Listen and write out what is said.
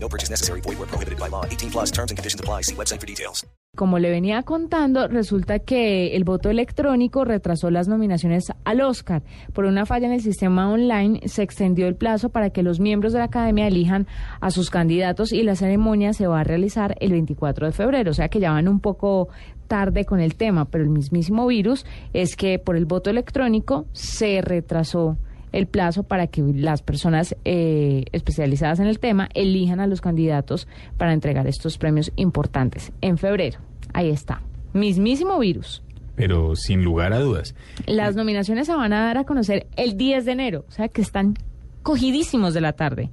No purchase necessary. Void where prohibited by law. 18 plus terms and conditions apply. See website for details. Como le venía contando, resulta que el voto electrónico retrasó las nominaciones al Oscar. Por una falla en el sistema online, se extendió el plazo para que los miembros de la academia elijan a sus candidatos y la ceremonia se va a realizar el 24 de febrero. O sea que ya van un poco tarde con el tema, pero el mismísimo virus es que por el voto electrónico se retrasó el plazo para que las personas eh, especializadas en el tema elijan a los candidatos para entregar estos premios importantes en febrero. Ahí está, mismísimo virus. Pero sin lugar a dudas. Las nominaciones se van a dar a conocer el 10 de enero, o sea que están cogidísimos de la tarde.